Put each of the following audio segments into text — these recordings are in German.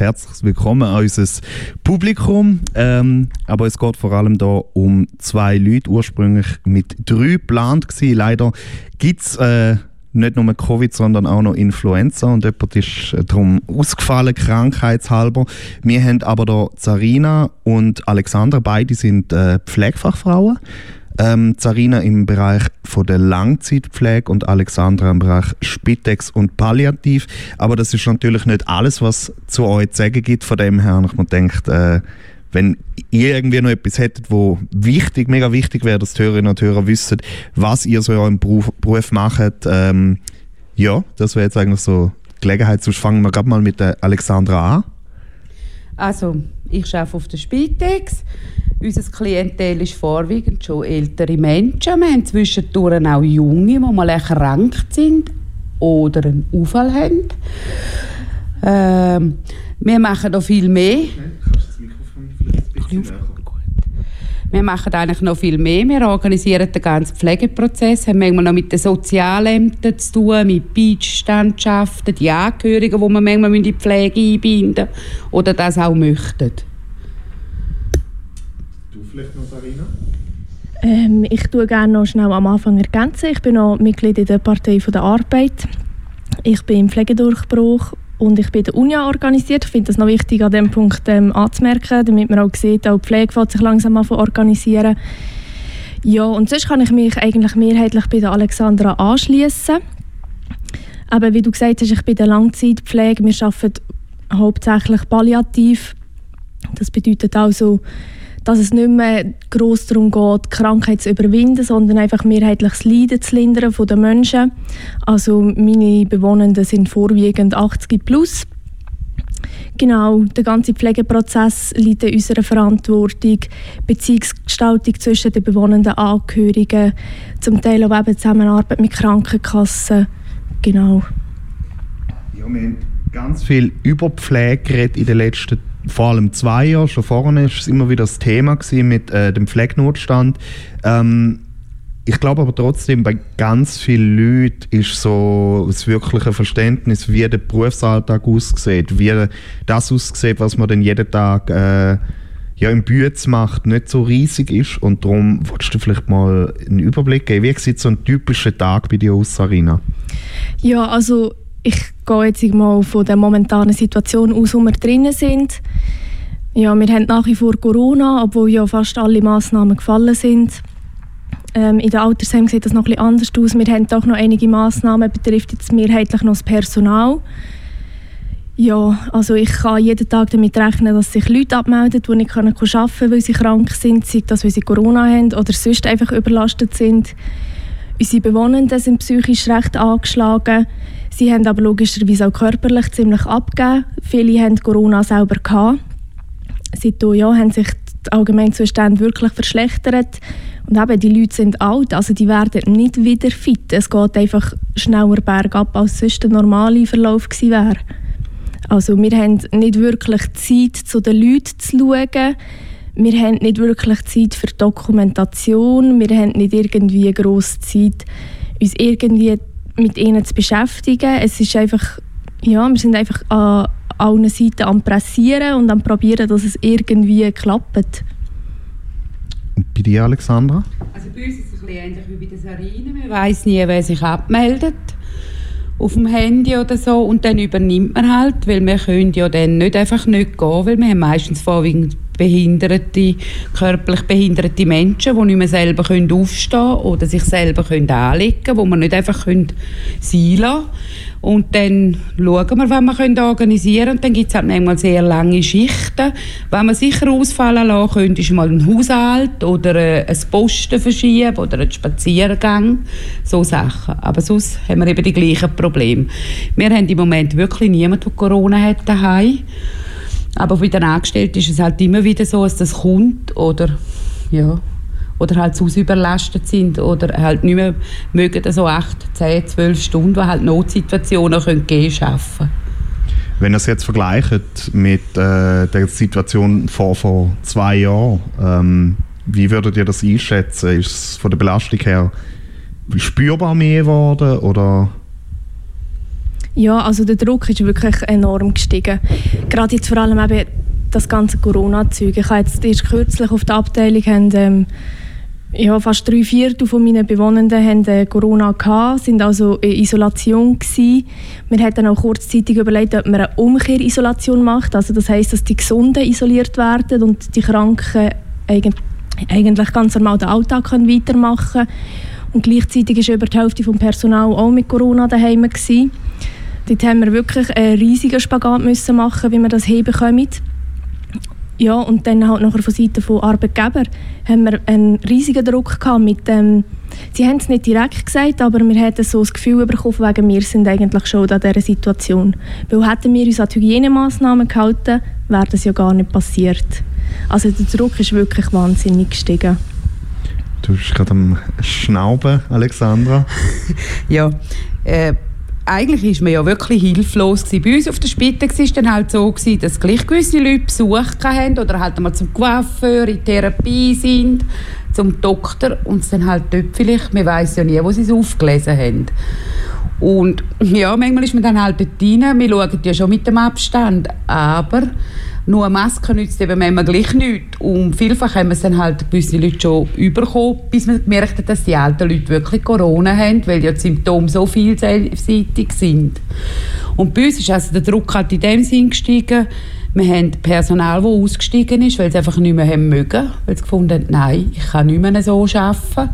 herzlich willkommen an unser Publikum. Ähm, aber es geht vor allem da um zwei Leute, ursprünglich mit drei geplant gewesen. Leider gibt es äh, nicht nur Covid, sondern auch noch Influenza und jemand ist äh, darum ausgefallen, krankheitshalber. Wir haben aber da Zarina und Alexandra, beide sind äh, Pflegefachfrauen. Ähm, Zarina im Bereich von der Langzeitpflege und Alexandra im Bereich Spitex und Palliativ. Aber das ist natürlich nicht alles, was zu euch zu sagen gibt. Von dem her, ich mir denkt, äh, wenn ihr irgendwie noch etwas hättet, wo wichtig, mega wichtig wäre, dass die Hörerinnen und Hörer wissen, was ihr so in eurem Beruf, Beruf macht, ähm, ja, das wäre jetzt eigentlich so die Gelegenheit. Sonst fangen wir gerade mal mit der Alexandra an. Also, ich arbeite auf der Spitex. Unser Klientel ist vorwiegend schon ältere Menschen. Wir haben zwischendurch auch Junge, die mal erkrankt sind oder einen Unfall haben. Ähm, wir machen noch viel mehr. Wir machen eigentlich noch viel mehr. Wir organisieren den ganzen Pflegeprozess, haben manchmal noch mit den Sozialämtern zu tun, mit Beitstandschaften, die Angehörigen, die wir manchmal in die Pflege einbinden oder das auch möchten. Du vielleicht noch, Sarina? Ähm, ich tue gerne noch schnell am Anfang ergänzen. Ich bin noch Mitglied in der Partei der Arbeit. Ich bin im Pflegedurchbruch und ich bin der UNIA organisiert. Ich finde es noch wichtig, an diesem Punkt ähm, anzumerken, damit man auch sieht, auch die Pflege sich langsam an organisieren. Ja, und sonst kann ich mich eigentlich mehrheitlich bei der Alexandra anschließen. Aber wie du gesagt hast, ich bin der Langzeitpflege. Wir arbeiten hauptsächlich palliativ. Das bedeutet also, dass es nicht mehr gross darum geht, Krankheit zu überwinden, sondern einfach mehrheitlich das Leiden zu lindern von den Menschen. Also meine Bewohnenden sind vorwiegend 80 plus. Genau, der ganze Pflegeprozess liegt in unserer Verantwortung. Beziehungsgestaltung zwischen den bewohnenden Angehörigen, zum Teil auch eben Zusammenarbeit mit Krankenkassen. Genau. Ja, wir haben ganz viel über Pflege geredet in den letzten vor allem zwei Jahren. Schon vorne war es immer wieder das Thema mit äh, dem Pflegenotstand. Ähm, ich glaube aber trotzdem, bei ganz vielen Leuten ist so das wirkliche Verständnis, wie der Berufsalltag aussieht, wie das aussieht, was man dann jeden Tag äh, ja, im Bütz macht, nicht so riesig ist. Und darum wolltest du vielleicht mal einen Überblick geben. Wie sieht so ein typischer Tag bei dir aus, Sarina? Ja, also ich gehe jetzt mal von der momentanen Situation aus, wo wir drinnen sind. Ja, wir haben nach wie vor Corona, obwohl ja fast alle Massnahmen gefallen sind. Ähm, in der Altersheim sieht das noch etwas anders aus. Wir haben doch noch einige Massnahmen, betrifft jetzt mehrheitlich noch das Personal. Ja, also ich kann jeden Tag damit rechnen, dass sich Leute abmelden, die nicht arbeiten können, weil sie krank sind, sei das, weil sie Corona haben oder sonst einfach überlastet sind. Unsere Bewohnenden sind psychisch recht angeschlagen. Sie haben aber logischerweise auch körperlich ziemlich abgegeben. Viele haben Corona selber gehabt. Seitdem ja, haben sich die Allgemeinzustände wirklich verschlechtert. Und eben, die Leute sind alt, also die werden nicht wieder fit. Es geht einfach schneller bergab, als sonst der normale Verlauf gewesen wäre. Also wir haben nicht wirklich Zeit, zu den Leuten zu schauen. Wir haben nicht wirklich Zeit für Dokumentation. Wir haben nicht irgendwie grosse Zeit, uns irgendwie mit ihnen zu beschäftigen. Es ist einfach, ja, wir sind einfach an allen Seiten am Pressieren und am Probieren, dass es irgendwie klappt. Und bei dir, Alexandra? Also bei uns ist es ein bisschen ähnlich wie bei den Sarinen. Man weiß nie, wer sich abmeldet auf dem Handy oder so und dann übernimmt man halt, weil wir können ja dann nicht einfach nicht gehen, weil wir haben meistens vorwiegend behinderte, körperlich behinderte Menschen, die nicht mehr selber können aufstehen oder sich selber können anlegen können, wo man nicht einfach können sein lassen und dann schauen wir, was wir können organisieren können. Und dann gibt es halt sehr lange Schichten. Was man sicher ausfallen lassen könnte, ist mal ein Haushalt oder äh, ein Posten verschieben oder ein Spaziergang. So Sachen. Aber sonst haben wir eben die gleichen Probleme. Wir haben im Moment wirklich niemanden, der Corona hat daheim. Aber bei den Angestellten ist es halt immer wieder so, dass das kommt oder ja, oder halt zu überlastet sind oder halt nicht mehr mögen so 8, 10, 12 Stunden, die halt Notsituationen können gehen schaffen. Wenn ihr es jetzt vergleicht mit äh, der Situation vor, vor zwei Jahren, ähm, wie würdet ihr das einschätzen? Ist es von der Belastung her spürbar mehr geworden oder Ja, also der Druck ist wirklich enorm gestiegen. Gerade jetzt vor allem eben das ganze Corona-Zeug. Ich habe jetzt erst kürzlich auf der Abteilung haben, ähm, ja, fast drei Viertel von meinen Bewohnenden haben äh, Corona gehabt, sind also in Isolation gewesen. Wir hatten auch kurzzeitig überlegt, ob man eine Umkehrisolation macht. Also das heißt, dass die Gesunden isoliert werden und die Kranken eigentlich ganz normal den Alltag können weitermachen können. Und gleichzeitig war über die Hälfte des Personals auch mit Corona daheim. Gewesen. Dort haben wir wirklich einen riesigen Spagat müssen machen, wie wir das hinbekommen. Ja, und dann halt nachher von Seiten von Arbeitgeber haben wir einen riesigen Druck gehabt mit dem, sie haben es nicht direkt gesagt, aber wir hatten so das Gefühl bekommen, wegen wir sind eigentlich schon an dieser Situation. Weil hätten wir uns an die Hygienemaßnahmen gehalten, wäre das ja gar nicht passiert. Also der Druck ist wirklich wahnsinnig gestiegen. Du bist gerade am Schnauben, Alexandra. ja, äh, eigentlich ist man ja wirklich hilflos gewesen. Bei uns auf der Spitze war dann halt so, gewesen, dass gleich gewisse Leute Besuch hatten oder halt mal zum Coiffeur in Therapie sind, zum Doktor und es dann halt dort vielleicht, man weiß ja nie, wo sie es aufgelesen haben. Und ja, manchmal ist man dann halt dort rein, wir schauen ja schon mit dem Abstand, aber nur eine Maske nützt eben manchmal gleich nichts. Und vielfach haben wir dann halt gewisse Leute schon überkommen, bis man gemerkt hat, dass die alten Leute wirklich Corona haben, weil ja die Symptome so vielseitig sind. Und bei uns ist also der Druck halt in dem Sinn gestiegen, wir haben Personal, das ausgestiegen ist, weil sie einfach nicht mehr haben mögen, weil sie gefunden haben, nein, ich kann nicht mehr so arbeiten.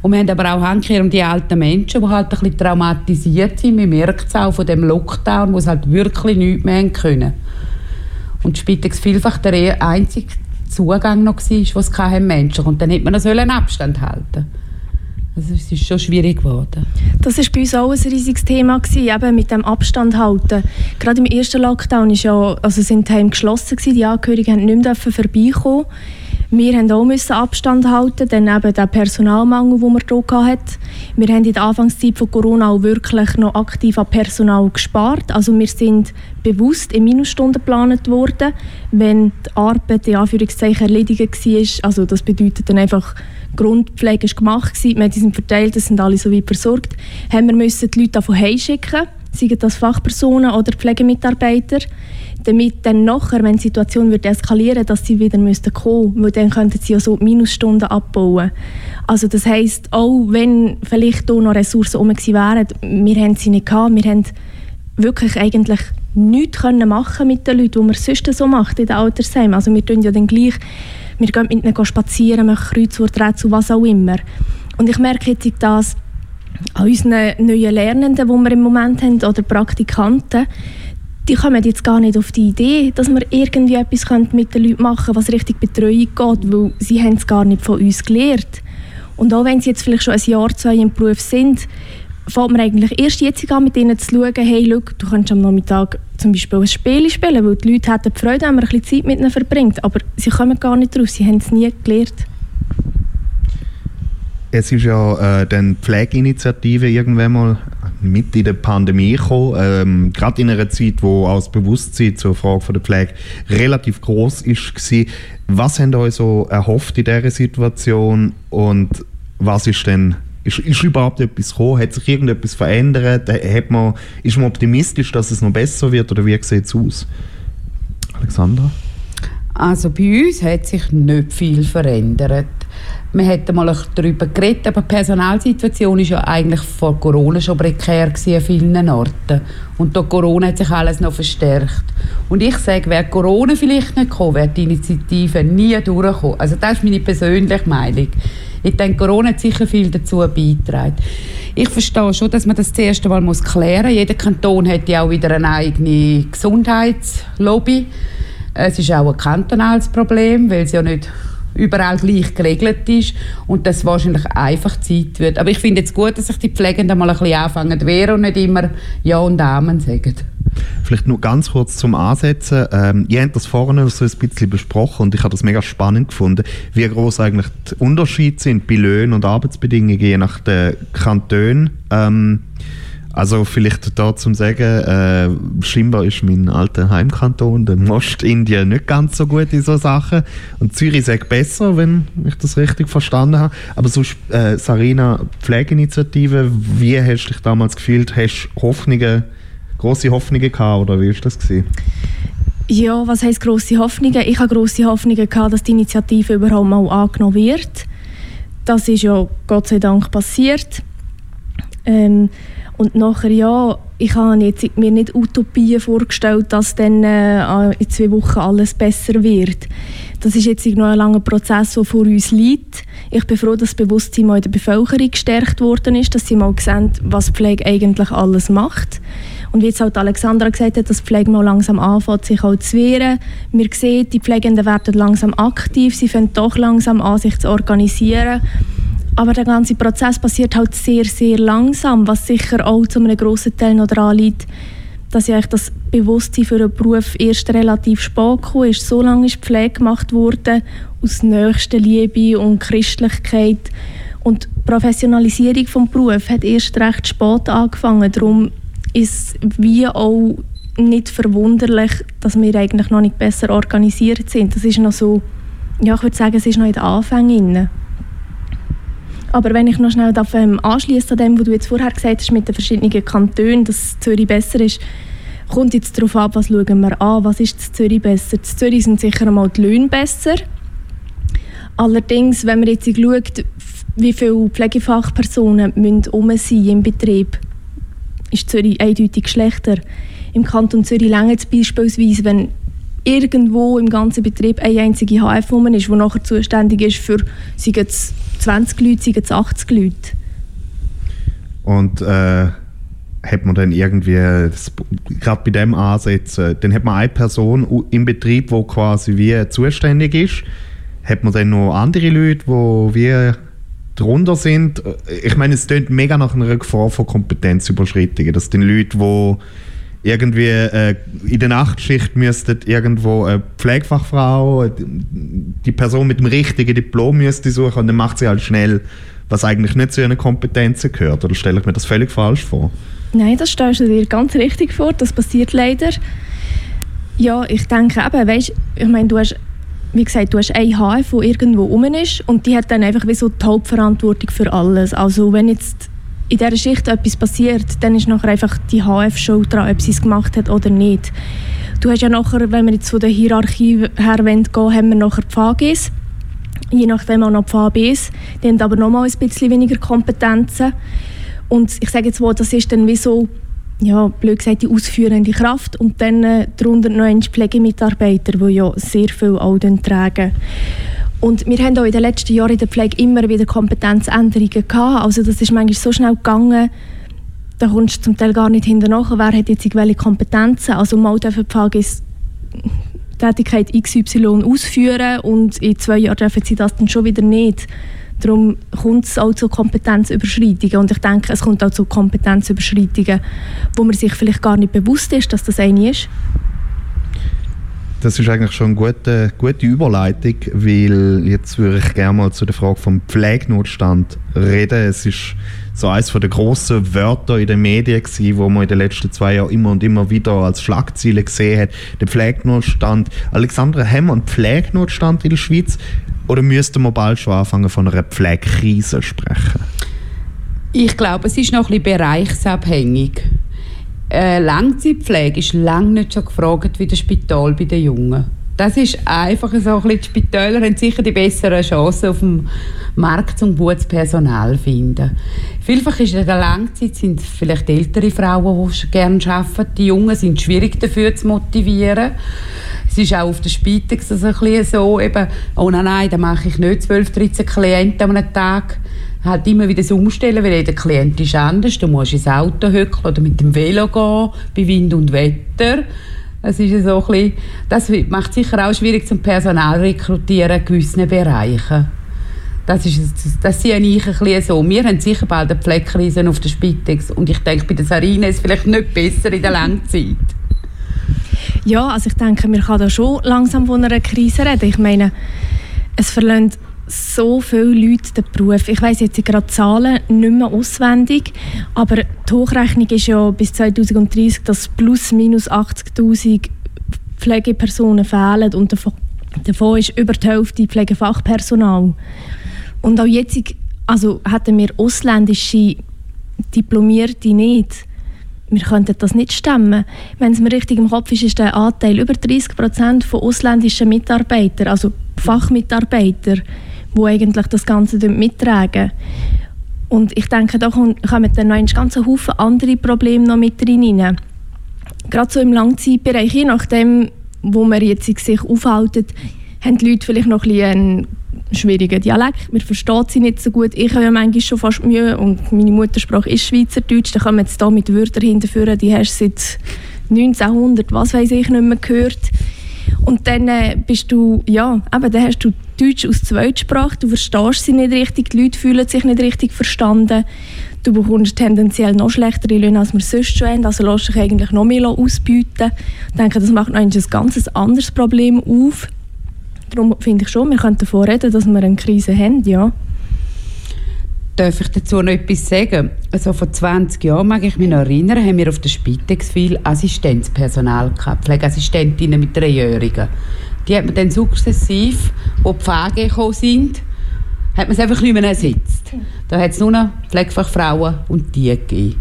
Und wir haben aber auch Handkehr um die alten Menschen, die halt ein bisschen traumatisiert sind. Man merkt es auch von dem Lockdown, wo sie halt wirklich nichts mehr können. Und Spitex vielfach der einzige Zugang noch war, wo es keine Menschen Und dann hätte man noch einen Abstand halten also es ist schon schwierig geworden. Das war bei uns auch ein riesiges Thema, gewesen, eben mit dem Abstand halten. Gerade im ersten Lockdown ist ja, also sind die Heime geschlossen, gewesen, die Angehörigen durften nicht mehr vorbeikommen. Wir mussten auch Abstand halten, dann eben der Personalmangel, den wir hier hatten. Wir haben in der Anfangszeit von Corona auch wirklich noch aktiv an Personal gespart. Also wir sind bewusst in Minusstunden geplant worden, wenn die Arbeit in Anführungszeichen erledigt war. Also das bedeutet dann einfach, Grundpflege ist gemacht wir haben die verteilt, das sind alle so weit versorgt, haben wir müssen die Leute davon heimschicken, seien das Fachpersonen oder Pflegemitarbeiter damit dann nachher, wenn die Situation wird eskalieren dass sie wieder müssten kommen weil dann könnten sie ja so Minusstunden abbauen. Also das heisst, auch wenn vielleicht hier noch Ressourcen um wären, wir haben sie nicht gehabt, wir haben wirklich eigentlich nichts können machen mit den Leuten, die man sonst so macht in den Altersheimen. Also wir tun ja dann gleich, wir gehen mit ihnen spazieren, machen Kreuzworträtsel, was auch immer. Und ich merke jetzt dass an unseren neuen Lernenden, die wir im Moment haben, oder Praktikanten, die kommen jetzt gar nicht auf die Idee, dass wir irgendwie etwas mit den Leuten machen können, was richtig Betreuung geht, weil sie haben es gar nicht von uns gelernt. Und auch wenn sie jetzt vielleicht schon ein Jahr, zwei im Beruf sind, fängt man eigentlich erst jetzt an, mit ihnen zu schauen, hey, look, du kannst am Nachmittag zum Beispiel ein Spiel spielen, weil die Leute hätten Freude, wenn man ein bisschen Zeit mit ihnen verbringt, aber sie kommen gar nicht drauf, sie haben es nie gelernt. Es ist ja äh, dann Pflegeinitiative irgendwann mal mit in der Pandemie gekommen, ähm, gerade in einer Zeit, wo auch das Bewusstsein zur Frage von der Pflege relativ groß ist war. Was habt ihr euch so erhofft in dieser Situation und was ist denn ist, ist überhaupt etwas gekommen? Hat sich irgendetwas verändert? Hat man, ist man optimistisch, dass es noch besser wird oder wie sieht es aus? Alexandra? Also bei uns hat sich nicht viel verändert. Wir hätten mal darüber geredet, aber die Personalsituation war ja eigentlich vor Corona schon prekär an vielen Orten. Und durch Corona hat sich alles noch verstärkt. Und ich sage, wäre Corona vielleicht nicht gekommen, wäre die Initiative nie durchgekommen. Also das ist meine persönliche Meinung. Ich denke, Corona hat sicher viel dazu beigetragen. Ich verstehe schon, dass man das zuerst einmal klären muss. Jeder Kanton hat ja auch wieder eine eigene Gesundheitslobby. Es ist auch ein kantonales Problem, weil es ja nicht überall gleich geregelt ist und das wahrscheinlich einfach Zeit wird. Aber ich finde es gut, dass sich die Pflegenden mal ein bisschen anfangen zu wehren und nicht immer Ja und Amen sagen. Vielleicht nur ganz kurz zum Ansetzen. Ähm, ihr habt das vorhin so ein bisschen besprochen und ich habe das mega spannend gefunden, wie groß eigentlich die Unterschiede sind bei Löhnen und Arbeitsbedingungen je nach den Kantonen. Ähm, also vielleicht da zum sagen, äh, scheinbar ist mein alter Heimkanton, der Ostindien, nicht ganz so gut in so Sachen. Und Zürich sagt besser, wenn ich das richtig verstanden habe. Aber so äh, Sarina, Pflegeinitiative, wie hast du dich damals gefühlt? Hast du Hoffnungen große Hoffnungen gehabt oder wie war das? Gewesen? Ja, was heisst grosse Hoffnungen? Ich habe grosse Hoffnungen gehabt, dass die Initiative überhaupt mal angenommen wird. Das ist ja Gott sei Dank passiert. Ähm, und nachher, ja, ich habe jetzt mir nicht Utopien vorgestellt, dass dann äh, in zwei Wochen alles besser wird. Das ist jetzt noch ein langer Prozess, der vor uns liegt. Ich bin froh, dass das Bewusstsein in der Bevölkerung gestärkt worden ist, dass sie mal sehen, was Pflege eigentlich alles macht. Und wie jetzt halt Alexandra gesagt hat, dass die Pflege mal langsam anfängt, sich auch zu wehren. Wir sehen, die Pflegenden werden langsam aktiv, sie fangen doch langsam an, sich zu organisieren. Aber der ganze Prozess passiert halt sehr, sehr langsam, was sicher auch zu einem grossen Teil noch daran liegt, dass ja das Bewusstsein für einen Beruf erst relativ spät gekommen ist. So lange ist Pflege gemacht worden aus nächster Liebe und Christlichkeit. Und die Professionalisierung des Berufs hat erst recht spät angefangen. Darum ist wie auch nicht verwunderlich, dass wir eigentlich noch nicht besser organisiert sind. Das ist noch so, ja, ich würde sagen, es ist noch in den Anfängen. Aber wenn ich noch schnell darf, ähm, anschließe an dem, was du jetzt vorher gesagt hast mit den verschiedenen Kantonen, dass Zürich besser ist, kommt jetzt darauf ab, was schauen wir an, was ist in Zürich besser. In Zürich sind sicher einmal die Löhne besser. Allerdings, wenn man jetzt schaut, wie viele Pflegefachpersonen müssen um sein im Betrieb, ist Zürich eindeutig schlechter. Im Kanton Zürich längert es beispielsweise, wenn irgendwo im ganzen Betrieb eine einzige HF ist, die nachher zuständig ist für sei es 20 Leute, sei es 80 Leute. Und äh, hat man dann irgendwie, gerade bei dem ansetzen, dann hat man eine Person im Betrieb, die quasi wie zuständig ist. Hat man dann noch andere Leute, die wie drunter sind? Ich meine, es klingt mega nach einer Gefahr von Kompetenzüberschreitungen, dass die Leute, die irgendwie äh, in der Nachtschicht müsste irgendwo eine Pflegefachfrau, die Person mit dem richtigen Diplom müsste suchen und dann macht sie halt schnell, was eigentlich nicht zu ihren Kompetenzen gehört. Oder stelle ich mir das völlig falsch vor? Nein, das stellst du dir ganz richtig vor. Das passiert leider. Ja, ich denke eben, weißt, ich meine, du hast wie gesagt, du hast eine HF, die irgendwo rum ist und die hat dann einfach wie so die Hauptverantwortung für alles. Also wenn jetzt in dieser Schicht etwas passiert, dann ist nachher einfach die HF schuld daran, ob sie es gemacht hat oder nicht. Du hast ja nachher, wenn wir jetzt von der Hierarchie her gehen haben wir nachher die VGs, je nachdem auch noch die VBs. Die haben aber nochmal ein bisschen weniger Kompetenzen. Und ich sage jetzt mal, das ist dann wie so, ja, blöd gesagt, die ausführende Kraft und dann äh, darunter noch ein Pflegemitarbeiter, die ja sehr viel auch tragen. Und wir haben auch in den letzten Jahren in der Pflege immer wieder Kompetenzänderungen gehabt. Also das ist manchmal so schnell gegangen, da kommst du zum Teil gar nicht hinterher, wer hat jetzt welche Kompetenzen. Also mal dürfen die ist Tätigkeit XY ausführen und in zwei Jahren dürfen sie das dann schon wieder nicht. Darum kommt es auch zu Kompetenzüberschreitungen und ich denke, es kommt auch zu Kompetenzüberschreitungen, wo man sich vielleicht gar nicht bewusst ist, dass das eine ist das ist eigentlich schon eine gute, gute Überleitung, weil jetzt würde ich gerne mal zu der Frage vom Pflegenotstand reden. Es ist so eines der grossen Wörter in den Medien gewesen, wo man in den letzten zwei Jahren immer und immer wieder als Schlagziele gesehen hat. Der Pflegenotstand. Alexandra, haben wir einen Pflegenotstand in der Schweiz oder müssten wir bald schon anfangen von einer Pflegekrise sprechen? Ich glaube, es ist noch ein bisschen bereichsabhängig äh, Langzeitpflege ist lange nicht so gefragt wie das Spital bei den Jungen. Das ist einfach so ein bisschen, die Spitäler haben sicher die besseren Chancen auf dem Markt um gutes Personal zu finden. Vielfach ist in der Langzeit sind vielleicht ältere Frauen, die gerne arbeiten. Die Jungen sind schwierig dafür zu motivieren. Es ist auch auf der Spitex so eben, oh nein, nein, da mache ich nicht 12, 13 Klienten am Tag halt immer wieder so umstellen, weil jeder Klient ist anders. Du musst ins Auto hücken oder mit dem Velo gehen, bei Wind und Wetter. Das, ist so ein bisschen, das macht sicher auch schwierig zum Personal rekrutieren in gewissen Bereichen. Das, ist, das sehe ich ein bisschen so. Wir haben sicher bald eine Pflegekrise auf der Spitex und ich denke, bei der Sarine ist es vielleicht nicht besser in der Langzeit. Ja, also ich denke, wir können da schon langsam von einer Krise reden. Ich meine, es verlangt so viele Leute den Beruf. Ich weiß jetzt gerade Zahlen nicht mehr auswendig, aber die Hochrechnung ist ja bis 2030, dass plus minus 80'000 Pflegepersonen fehlen und davon, davon ist über die Hälfte Pflegefachpersonal. Und auch jetzt also hätten wir ausländische Diplomierte nicht, wir könnten das nicht stemmen. Wenn es mir richtig im Kopf ist, ist der Anteil über 30 Prozent von ausländischen Mitarbeitern, also Fachmitarbeiter, die eigentlich das Ganze mittragen. Und ich denke, da kommen dann noch ein ganzer Haufen andere Probleme noch mit rein. Gerade so im Langzeitbereich, je nachdem, wo man jetzt sich aufhalten, haben die Leute vielleicht noch ein einen schwierigen Dialekt. Man versteht sie nicht so gut. Ich habe ja manchmal schon fast Mühe und meine Muttersprache ist Schweizerdeutsch. Da kommen jetzt da mit Wörtern hinterführen, die hast du seit 1900, was weiß ich, nicht mehr gehört. Und dann äh, bist du, ja, eben, dann hast du Deutsch aus Zweitsprache, du verstehst sie nicht richtig, die Leute fühlen sich nicht richtig verstanden. Du bekommst tendenziell noch schlechtere Löhne, als wir sonst schon haben, also lässt dich eigentlich noch mehr ausbieten. Ich denke, das macht noch ein ganz anderes Problem auf. Darum finde ich schon, wir könnten davon reden, dass wir eine Krise haben, ja. Darf ich dazu noch etwas sagen? Also vor 20 Jahren, mag ich mich noch erinnern, haben wir auf der Spitex viel Assistenzpersonal gehabt, Pflegeassistentinnen mit Dreijährigen. Die hat man dann sukzessiv, wo die Pflege gekommen sind, hat man es einfach nicht mehr ersetzt. Da hat es nur noch Pflegefachfrauen und die gegeben.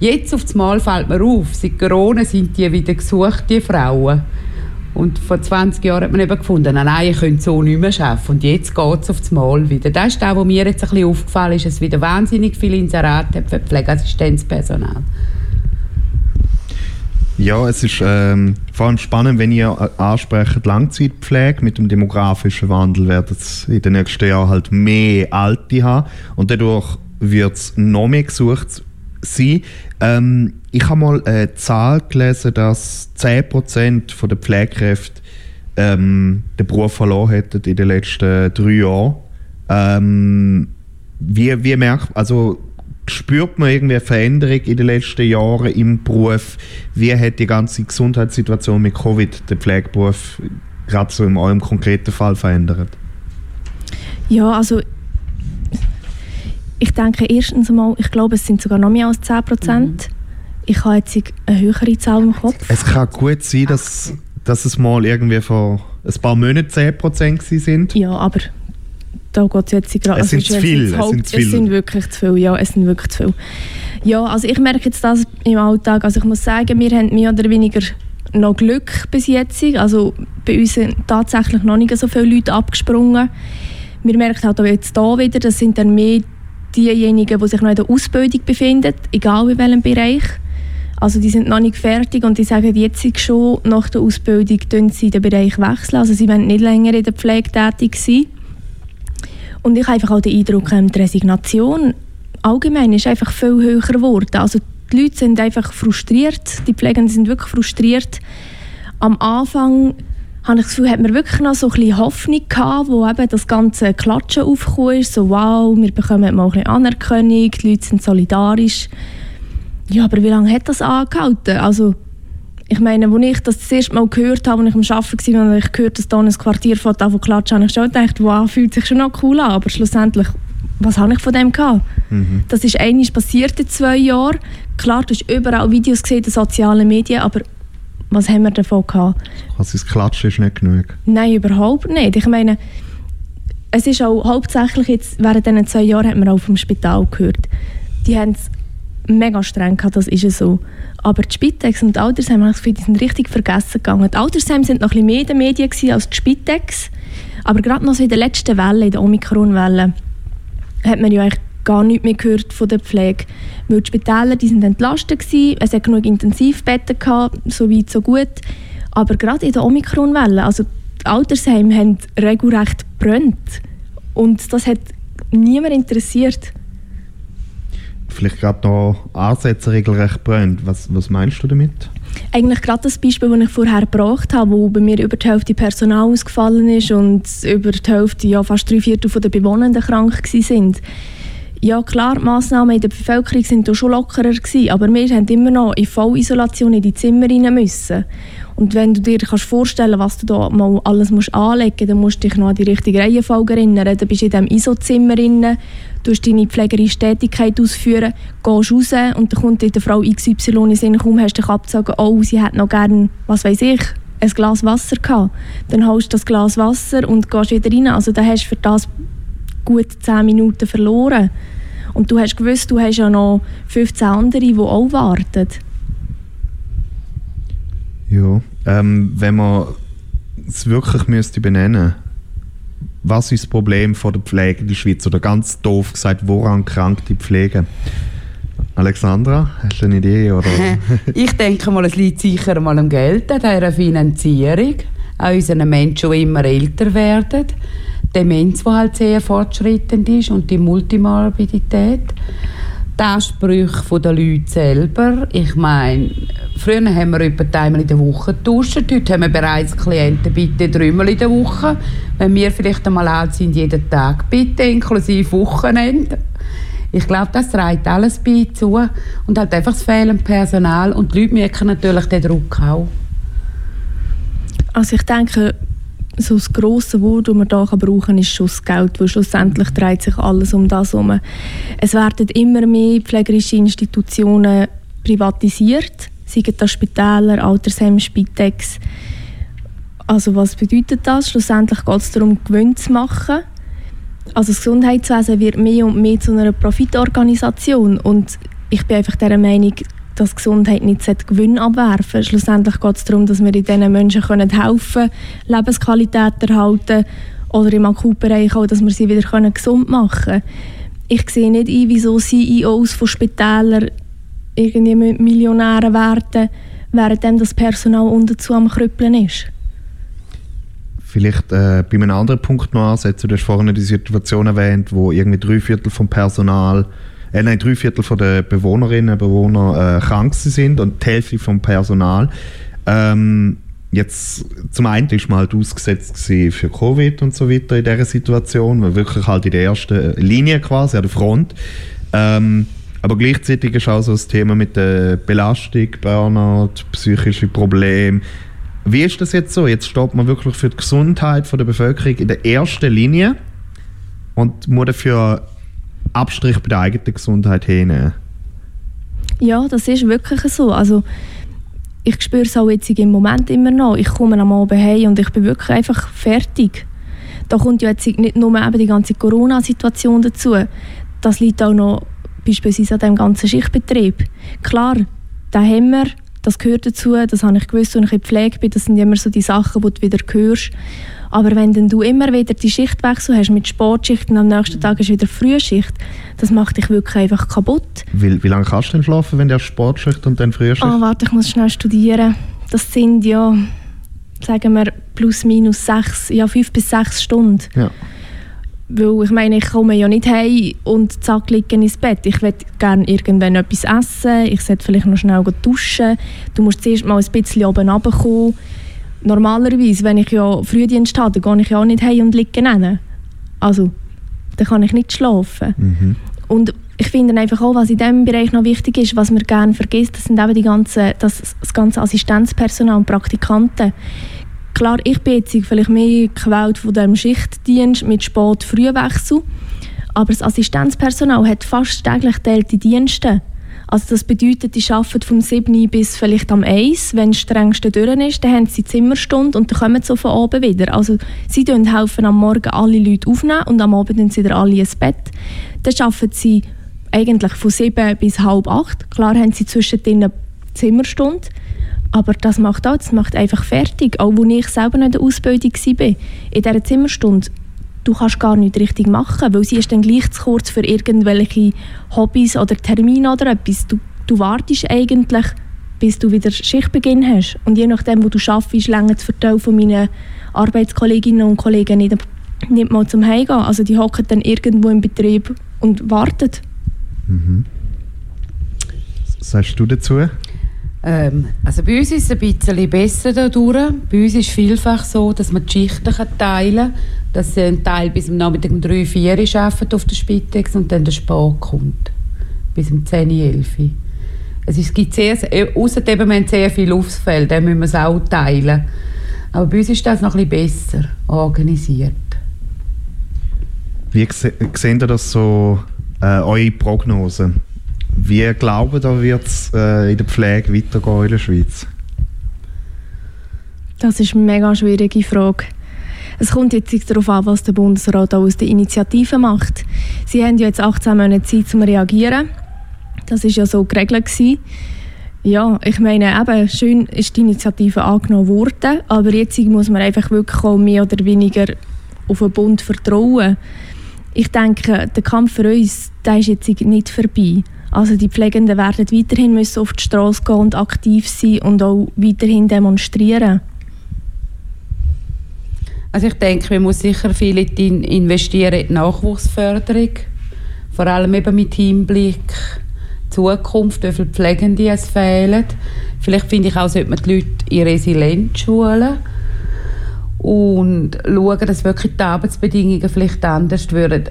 Jetzt auf Mal fällt mir auf, seit Corona sind die wieder gesucht, die Frauen. Und vor 20 Jahren hat man eben gefunden, nein, ich könnte so nicht mehr arbeiten. Und jetzt geht es auf Mal wieder. Das ist das, was mir jetzt ein bisschen aufgefallen ist, dass es wieder wahnsinnig viele Inserate für Pflegeassistenzpersonal. Ja, es ist ähm, vor allem spannend, wenn ihr ansprecht Langzeitpflege mit dem demografischen Wandel wird es in den nächsten Jahren halt mehr Alte haben und dadurch wird es noch mehr gesucht sein. Ähm, ich habe mal eine Zahl gelesen, dass 10% der Pflegekräfte ähm, den Beruf verloren hätten in den letzten drei Jahren. Ähm, wie, wie merkt, also spürt man irgendwie eine Veränderung in den letzten Jahren im Beruf? Wie hat die ganze Gesundheitssituation mit Covid den Pflegeberuf gerade so in eurem konkreten Fall verändert? Ja, also ich denke erstens einmal, ich glaube, es sind sogar noch mehr als 10 Prozent. Mhm. Ich habe jetzt eine höhere Zahl im Kopf. Es kann gut sein, dass, dass es mal irgendwie vor ein paar Monaten 10 Prozent sind. Ja, aber da geht es jetzt gerade... Es, also sind zu viel. Es, sind, es sind wirklich zu viel, ja, es sind wirklich zu viel. Ja, also ich merke jetzt das im Alltag. Also ich muss sagen, wir haben mehr oder weniger noch Glück bis jetzt. Also bei uns sind tatsächlich noch nicht so viele Leute abgesprungen. Wir merken halt auch jetzt hier wieder, das sind dann mehr diejenigen, die sich noch in der Ausbildung befinden, egal in welchem Bereich. Also die sind noch nicht fertig und die sagen jetzt schon, nach der Ausbildung wechseln sie den Bereich wechseln. Also sie wollen nicht länger in der Pflege tätig sein. Und ich habe einfach auch den Eindruck, ähm, die Resignation allgemein ist einfach viel höher geworden. Also die Leute sind einfach frustriert, die Pflegenden sind wirklich frustriert. Am Anfang habe ich das Gefühl, hat man wirklich noch so ein bisschen Hoffnung gehabt, wo eben das ganze Klatschen aufgekommen ist, so wow, wir bekommen mal ein bisschen Anerkennung, die Leute sind solidarisch. Ja, aber wie lange hat das angehalten? Also, ich meine, als ich das das erste Mal gehört habe, als ich am Arbeiten war und ich gehört, dass da ein Quartier von von klatschen, habe ich schon gedacht, wow, fühlt sich schon noch cool an, aber schlussendlich, was habe ich von dem gehabt? Mhm. Das ist einiges passiert in zwei Jahren. Klar, du hast überall Videos gesehen in den sozialen Medien, aber was haben wir davon gehabt? Also das Klatschen ist nicht genug? Nein, überhaupt nicht. Ich meine, es ist auch hauptsächlich jetzt, während diesen zwei Jahren hat man auch vom Spital gehört, die haben es mega streng gehabt, das ist es so. Aber die Spitex und die Altersheime, habe ich Gefühl, die sind richtig vergessen gegangen. Die Altersheime sind noch ein bisschen mehr in den Medien als die Spitex. Aber gerade noch so in der letzten Welle, in der Omikron-Welle, hat man ja eigentlich gar nichts mehr gehört von der Pflege. Weil die Spitäler die sind entlastet gewesen, es hat genug Intensivbetten gehabt, so weit, so gut. Aber gerade in der Omikron-Welle, also die Altersheime haben regelrecht brennt. Und das hat niemand interessiert. Vielleicht gerade noch Ansätze regelrecht brennt. Was, was meinst du damit? Eigentlich gerade das Beispiel, das ich vorher gebracht habe, wo bei mir über die Hälfte Personal ausgefallen ist und über die Hälfte, ja fast drei Viertel der Bewohnenden krank sind. Ja klar, die Massnahmen in der Bevölkerung sind schon lockerer gewesen, aber wir haben immer noch in Vollisolation in die Zimmer rein müssen. Und wenn du dir kannst vorstellen was du da mal alles musst anlegen dann musst du dich noch an die richtige Reihenfolge erinnern. Dann bist du in diesem ISO-Zimmer drin, du deine pflegerische Tätigkeit ausführen, gehst raus und dann kommt die Frau XY in Sinn, kaum hast dich abgezogen, oh, sie hat noch gerne, was weiß ich, ein Glas Wasser gehabt. Dann holst du das Glas Wasser und gehst wieder rein. Also dann hast du für das gut 10 Minuten verloren. Und du hast gewusst, du hast ja noch 15 andere, die auch warten. Ja, ähm, wenn man es wirklich müsste benennen was ist das Problem von der Pflege in der Schweiz? Oder ganz doof gesagt, woran krankt die Pflege? Alexandra, hast du eine Idee? Oder? ich denke mal, es liegt sicher mal am Geld, an dieser Finanzierung, an unseren Menschen, die immer älter werden, Demenz, die halt sehr fortschreitend ist und die Multimorbidität die Ansprüche der Leute selber. Ich meine, früher haben wir etwa einmal in der Woche getauscht. Heute haben wir bereits Klienten bitte dreimal in der Woche. Wenn wir vielleicht einmal alt sind, jeden Tag bitte, inklusive Wochenende. Ich glaube, das trägt alles bei zu. Und halt einfach das fehlende Personal. Und die Leute merken natürlich den Druck auch. Also ich denke, so das grosse Wort, das man hier brauchen kann, ist schon das Geld, weil schlussendlich dreht sich alles um das herum. Es werden immer mehr pflegerische Institutionen privatisiert, seien das Spitäler, Altersheim, Spitex. Also was bedeutet das? Schlussendlich geht es darum, Gewinn zu machen. Also das Gesundheitswesen wird mehr und mehr zu einer Profitorganisation und ich bin einfach der Meinung, dass Gesundheit nicht Gewinn abwerfen Schlussendlich geht es darum, dass wir diesen Menschen helfen können, Lebensqualität erhalten oder im Akutbereich auch, dass wir sie wieder gesund machen können. Ich sehe nicht ein, wieso CEOs von Spitälern irgendwie Millionäre werden, während das Personal unten am Krüppeln ist. Vielleicht äh, bei einem anderen Punkt noch ansetzen. Du hast vorhin die Situation erwähnt, wo irgendwie drei Viertel vom Personal äh, nein, drei Viertel der Bewohnerinnen und Bewohner äh, krank sind und die Hälfte vom Personal. Ähm, jetzt zum einen ist man halt ausgesetzt für Covid und so weiter in dieser Situation, weil wirklich halt in der ersten Linie quasi an der Front. Ähm, aber gleichzeitig ist auch so das Thema mit der Belastung, Burnout, psychische Probleme. Wie ist das jetzt so? Jetzt steht man wirklich für die Gesundheit der Bevölkerung in der ersten Linie und muss dafür Abstrich bei der eigenen Gesundheit hinnehmen. Ja, das ist wirklich so. Also, ich spüre es auch jetzt im Moment immer noch. Ich komme am Abend heim und ich bin wirklich einfach fertig. Da kommt ja jetzt nicht nur eben die ganze Corona-Situation dazu. Das liegt auch noch beispielsweise an dem ganzen Schichtbetrieb. Klar, da haben wir, das gehört dazu, das habe ich gewusst, als ich in Pflege bin, das sind immer so die Sachen, die du wieder hörst. Aber wenn dann du immer wieder die Schichtwechsel hast mit Sportschicht und am nächsten Tag ist wieder Frühschicht, das macht dich wirklich einfach kaputt. Wie, wie lange kannst du denn schlafen, wenn du Sportschicht und dann Frühschicht? Oh, warte, ich muss schnell studieren. Das sind ja, sagen wir, plus minus sechs, ja fünf bis sechs Stunden. Ja. Weil ich meine, ich komme ja nicht heim und zack, liege ins Bett. Ich würde gerne irgendwann etwas essen, ich sollte vielleicht noch schnell duschen. Du musst zuerst mal ein bisschen oben runterkommen normalerweise, wenn ich ja Frühdienst habe, dann gehe ich ja auch nicht heim und liege rein. Also, dann kann ich nicht schlafen. Mhm. Und ich finde einfach auch, was in diesem Bereich noch wichtig ist, was man gerne vergisst, das sind eben die ganzen, das, das ganze Assistenzpersonal und Praktikanten. Klar, ich bin jetzt vielleicht mehr gewählt von dem Schichtdienst mit Spät-Frühwechsel, aber das Assistenzpersonal hat fast täglich teilte Dienste. Also das bedeutet, die arbeiten vom 7 bis vielleicht am 1, wenn das strengste durch ist, dann haben sie Zimmerstunde und dann kommen sie von oben wieder. Also sie helfen am Morgen alle Leute aufnehmen und am Abend sind sie wieder alle ins Bett. Dann arbeiten sie eigentlich von 7 bis halb 8. Klar haben sie zwischendrin Zimmerstunde, aber das macht auch, das macht einfach fertig. Auch als ich selber in der Ausbildung war, in dieser Zimmerstunde du kannst gar nicht richtig machen, weil sie ist dann gleich zu kurz für irgendwelche Hobbys oder Termine oder etwas. Du, du wartest eigentlich, bis du wieder Schichtbeginn hast. Und je nachdem, wo du arbeitest, länger das Verteil von meinen Arbeitskolleginnen und Kollegen nicht, nicht mal zum Heimgehen. Also die hocken dann irgendwo im Betrieb und warten. Mhm. Was sagst du dazu? Ähm, also bei uns ist es ein bisschen besser dadurch. Bei uns ist es vielfach so, dass man die Schichten teilen kann. Dass ein Teil bis am Nachmittag um 3, 4 Uhr arbeitet auf der Spitex und dann der Sport kommt. Bis um 10, 11 also es gibt sehr, außerdem haben sehr viel Ausfälle, dann müssen wir es auch teilen. Aber bei uns ist das noch ein bisschen besser organisiert. Wie sehen ihr das so, äh, eure Prognosen? Wie glauben da wird es äh, in der Pflege weitergehen in der Schweiz? Das ist eine mega schwierige Frage. Es kommt jetzt darauf an, was der Bundesrat aus der Initiative macht. Sie haben ja jetzt 18 Monate Zeit zum Reagieren. Das ist ja so geregelt gewesen. Ja, ich meine, eben, schön ist die Initiative angenommen worden, aber jetzt muss man einfach wirklich auch mehr oder weniger auf den Bund vertrauen. Ich denke, der Kampf für uns, der ist jetzt nicht vorbei. Also die Pflegenden werden weiterhin müssen auf die Straße gehen und aktiv sein und auch weiterhin demonstrieren. Also ich denke, man muss sicher viel in investieren in die Nachwuchsförderung, vor allem eben mit Hinblick Zukunft, wie viele Pflegende es fehlen. Vielleicht finde ich auch, sollte man die Leute in Resilienz schulen und schauen, dass wirklich die Arbeitsbedingungen vielleicht anders würden.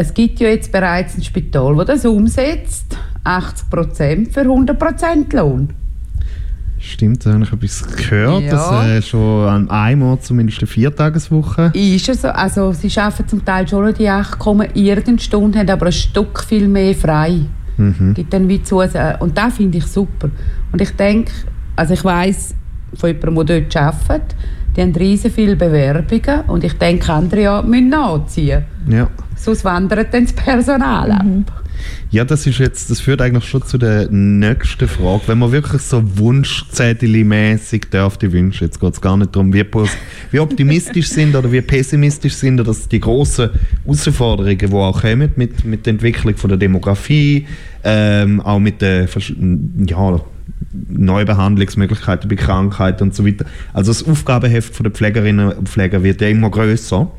Es gibt ja jetzt bereits ein Spital, das das umsetzt, 80 Prozent für 100 Prozent Lohn. Stimmt, da habe ich etwas gehört, ja. dass äh, schon an einem Ort zumindest eine Viertageswoche. Ist es so? Also sie arbeiten zum Teil schon die 8, irgendeine Stunde, haben aber ein Stück viel mehr frei. Mhm. Gibt dann wie zu, und das finde ich super. Und ich denke, also ich weiß von jemandem, der dort arbeitet, die haben riesen viele Bewerbungen und ich denke, andere müssen nachziehen. Ja. Sonst wandert dann das Personal ab. Mhm. Ja, das ist jetzt, das führt eigentlich schon zu der nächsten Frage. Wenn man wirklich so Wunschzettel-mäßig darf, die Wünsche, jetzt geht es gar nicht darum, wie, wie optimistisch sind oder wie pessimistisch sind, dass die grossen Herausforderungen, die auch kommen mit, mit der Entwicklung von der Demografie, ähm, auch mit der ja, Neubehandlungsmöglichkeiten bei Krankheiten und so weiter. Also das Aufgabenheft der Pflegerinnen und Pfleger wird ja immer größer.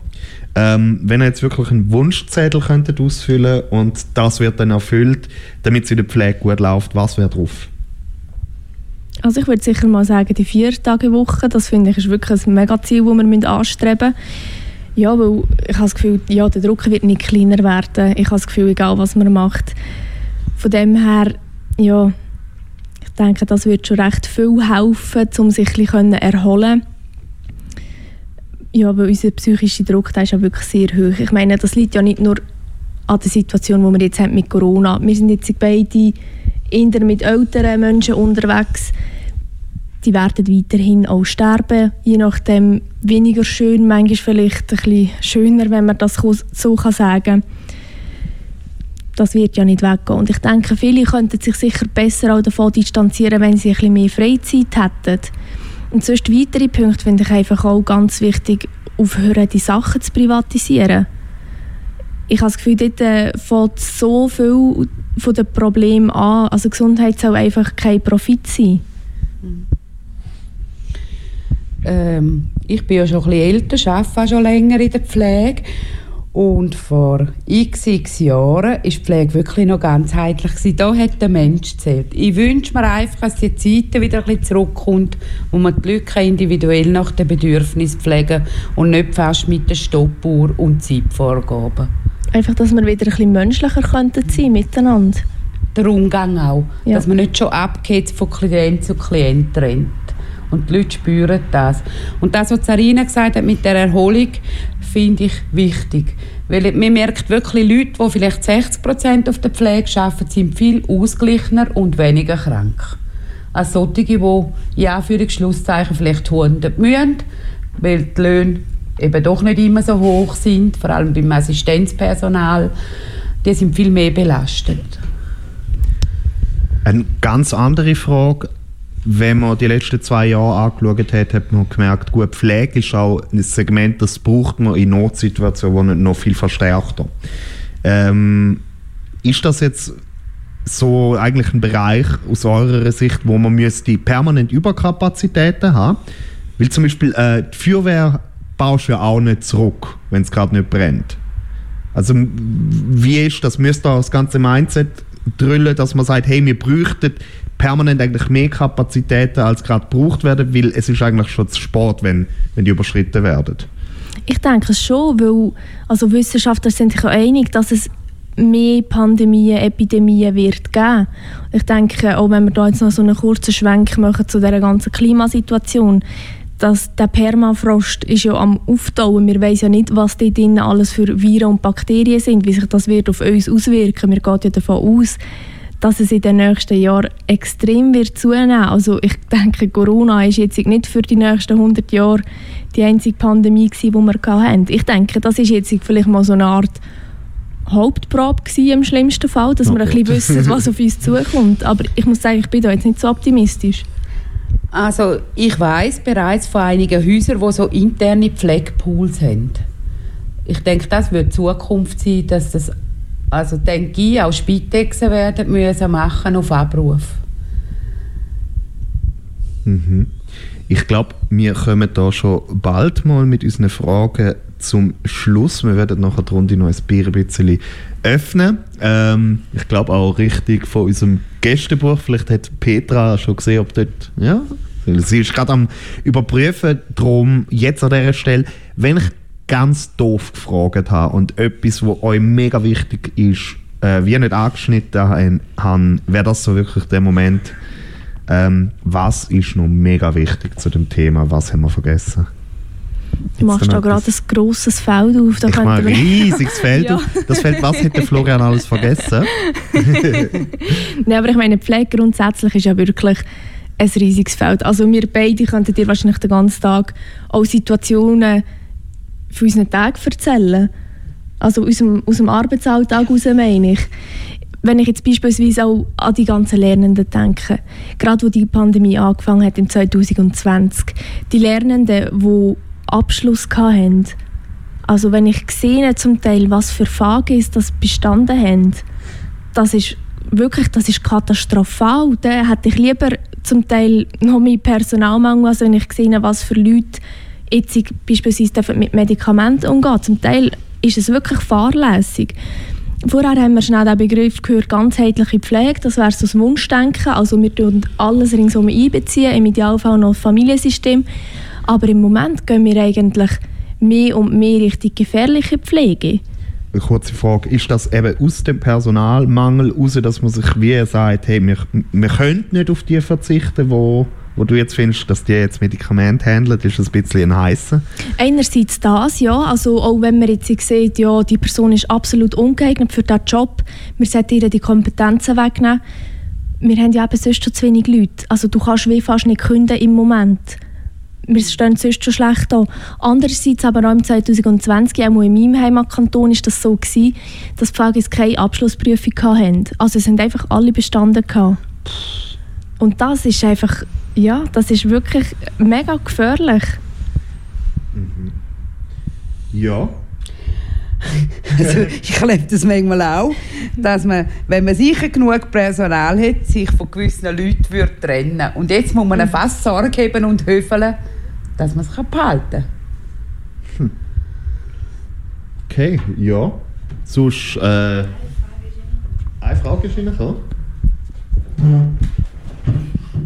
Ähm, wenn ihr jetzt wirklich einen Wunschzettel könntet ausfüllen und das wird dann erfüllt, damit es in der Pflege gut läuft, was wäre drauf? Also ich würde sicher mal sagen, die vier Tage Woche, das finde ich ist wirklich ein Megaziel, das wir anstreben müssen. Ja, weil ich habe das Gefühl, ja, der Druck wird nicht kleiner werden. Ich habe das Gefühl, egal was man macht. Von dem her, ja, ich denke, das wird schon recht viel helfen, um sich ein bisschen erholen ja, weil unser psychischer Druck der ist ja wirklich sehr hoch. Ich meine, das liegt ja nicht nur an der Situation, die wir jetzt haben mit Corona. Wir sind jetzt beide eher mit älteren Menschen unterwegs. Die werden weiterhin auch sterben, je nachdem weniger schön, manchmal vielleicht ein bisschen schöner, wenn man das so sagen kann. Das wird ja nicht weggehen. Und ich denke, viele könnten sich sicher besser auch davon distanzieren, wenn sie ein bisschen mehr Freizeit hätten. Und sonst weitere Punkte finde ich einfach auch ganz wichtig, aufhören, die Sachen zu privatisieren. Ich habe das Gefühl, dort äh, fängt so viel von den Problemen an. Also Gesundheit soll einfach kein Profit sein. Ähm, ich bin ja schon ein bisschen älter, arbeite schon länger in der Pflege und vor x, x Jahren war die Pflege wirklich noch ganzheitlich. Da hat der Mensch zählt. Ich wünsche mir einfach, dass die Zeit wieder ein bisschen zurückkommt, wo man die Leute individuell nach den Bedürfnissen pflegen und nicht fast mit der Stoppuhr und Zeitvorgaben. Einfach, dass wir wieder ein bisschen menschlicher könnten sein miteinander. Der Umgang auch. Ja. Dass man nicht schon abgeht von Klient zu Klient rennt. Und die Leute spüren das. Und das, was Sarina gesagt hat mit der Erholung, finde ich wichtig. Weil man merkt wirklich, Leute, die vielleicht 60 Prozent auf der Pflege arbeiten, sind viel ausgeglichener und weniger krank. Als solche, die in Anführungsschlusszeichen vielleicht 100 mühen, weil die Löhne eben doch nicht immer so hoch sind, vor allem beim Assistenzpersonal, die sind viel mehr belastet. Eine ganz andere Frage wenn man die letzten zwei Jahre angeschaut hat, hat man gemerkt, gut, Pflege ist auch ein Segment, das braucht man in Notsituationen noch viel verstärkter. Ähm, ist das jetzt so eigentlich ein Bereich aus eurer Sicht, wo man müsste permanent Überkapazitäten haben? Weil zum Beispiel äh, die Feuerwehr baust du ja auch nicht zurück, wenn es gerade nicht brennt. Also wie ist das? Müsste das ganze Mindset drüllen, dass man sagt, hey, wir bräuchten permanent eigentlich mehr Kapazitäten als gerade gebraucht werden, weil es ist eigentlich schon zu Sport, wenn, wenn die überschritten werden. Ich denke schon, weil also Wissenschaftler sind sich einig, dass es mehr Pandemien, Epidemien wird geben. Ich denke, auch wenn wir da jetzt noch so einen kurzen Schwenk machen zu der ganzen Klimasituation, dass der Permafrost ist ja am Auftauen. Wir wissen ja nicht, was dort drin alles für Viren und Bakterien sind, wie sich das wird auf uns auswirken. Wir gehen ja davon aus, dass es in den nächsten Jahren extrem wird zunehmen. Also ich denke, Corona ist jetzt nicht für die nächsten 100 Jahre die einzige Pandemie gewesen, die wir hatten. Ich denke, das ist jetzt vielleicht mal so eine Art Hauptprobe gewesen, im schlimmsten Fall, dass oh wir ein bisschen wissen, was auf uns zukommt. Aber ich muss sagen, ich bin da jetzt nicht so optimistisch. Also ich weiß bereits von einigen Häusern, die so interne Pflegepools haben. Ich denke, das wird Zukunft sein, dass das, also denke ich, auch Spitexen werden müssen machen auf Abruf. Mhm. Ich glaube, wir kommen da schon bald mal mit unseren Fragen zum Schluss. Wir werden nachher die Runde noch ein bisschen öffnen. Ähm, ich glaube auch richtig von unserem Gästebuch. Vielleicht hat Petra schon gesehen, ob dort. Ja, sie ist gerade am Überprüfen. Darum jetzt an dieser Stelle, wenn ich ganz doof gefragt habe und etwas, was euch mega wichtig ist, äh, wie nicht angeschnitten haben, wäre das so wirklich der Moment, ähm, was ist noch mega wichtig zu dem Thema? Was haben wir vergessen? Du machst da gerade ein grosses Feld auf. Da ich mache ein riesiges Feld auf. Das Feld, was hätte Florian alles vergessen? Nein, aber ich meine, Pflege grundsätzlich ist ja wirklich ein riesiges Feld. Also wir beide könnten dir wahrscheinlich den ganzen Tag auch Situationen von unseren Tagen erzählen. Also aus dem, aus dem Arbeitsalltag heraus meine ich wenn ich jetzt beispielsweise auch an die ganzen Lernenden denke, gerade wo die Pandemie angefangen hat im 2020, die Lernenden, die Abschluss hatten, also wenn ich sehe zum Teil, was für ist, das bestanden haben, das ist wirklich, das ist katastrophal. Da hätte ich lieber zum Teil noch mehr Personalmangel, also wenn ich sehe, was für Leute jetzt beispielsweise mit Medikamenten umgehen. Zum Teil ist es wirklich fahrlässig. Vorher haben wir schnell den Begriff gehört, ganzheitliche Pflege. Das wäre so das Wunschdenken. Also wir tun alles ringsum einbeziehen, im Idealfall noch das Familiensystem. Aber im Moment gehen wir eigentlich mehr und mehr Richtung gefährliche Pflege. Eine kurze Frage, ist das eben aus dem Personalmangel heraus, dass man sich wie sagt, hey, wir, wir können nicht auf die verzichten, die wo du jetzt findest, dass die jetzt Medikamente handeln, ist das ein bisschen ein heißer? Einerseits das, ja. Also auch wenn man jetzt sieht, ja, die Person ist absolut ungeeignet für diesen Job, wir sollten ihr die Kompetenzen wegnehmen. Wir haben ja eben sonst schon zu wenig Leute. Also du kannst wie fast nicht kündigen im Moment. Wir stehen sonst schon schlecht da. Andererseits aber auch im 2020, auch in meinem Heimatkanton, ist das so gewesen, dass die Pflege keine Abschlussprüfung hatten. Also es sind einfach alle bestanden gehabt. Und das ist einfach, ja, das ist wirklich mega gefährlich. Mhm. Ja. Also, ich erlebe das manchmal auch, dass man, wenn man sicher genug Personal hat, sich von gewissen Leuten würde trennen Und jetzt muss man fast Sorge haben und höfeln, dass man es behalten kann. Hm. Okay, ja. Sonst, äh, eine Frage ist reingekommen.